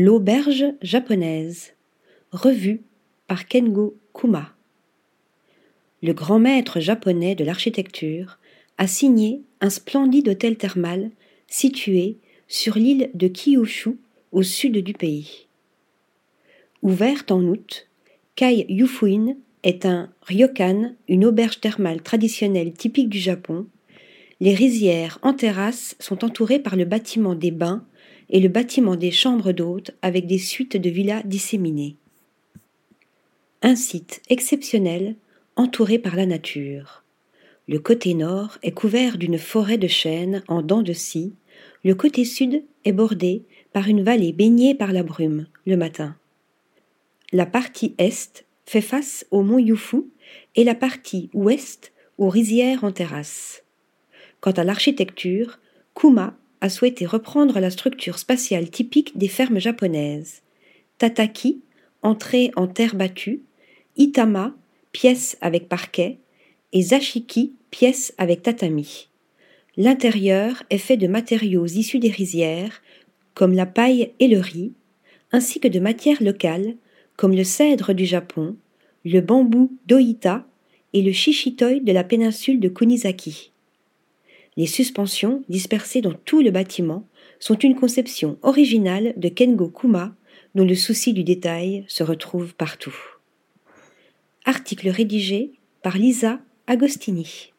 L'auberge japonaise. Revue par Kengo Kuma. Le grand maître japonais de l'architecture a signé un splendide hôtel thermal situé sur l'île de Kyushu au sud du pays. Ouverte en août, Kai Yufuin est un ryokan, une auberge thermale traditionnelle typique du Japon. Les rizières en terrasse sont entourées par le bâtiment des bains et le bâtiment des chambres d'hôtes avec des suites de villas disséminées. Un site exceptionnel entouré par la nature. Le côté nord est couvert d'une forêt de chênes en dents de scie, le côté sud est bordé par une vallée baignée par la brume le matin. La partie est fait face au mont Yufu et la partie ouest aux rizières en terrasse. Quant à l'architecture, Kuma a souhaité reprendre la structure spatiale typique des fermes japonaises. Tataki, entrée en terre battue, Itama, pièce avec parquet, et Zashiki, pièce avec tatami. L'intérieur est fait de matériaux issus des rizières, comme la paille et le riz, ainsi que de matières locales, comme le cèdre du Japon, le bambou d'Oita et le shishitoi de la péninsule de Kunizaki. Les suspensions, dispersées dans tout le bâtiment, sont une conception originale de Kengo Kuma, dont le souci du détail se retrouve partout. Article rédigé par Lisa Agostini.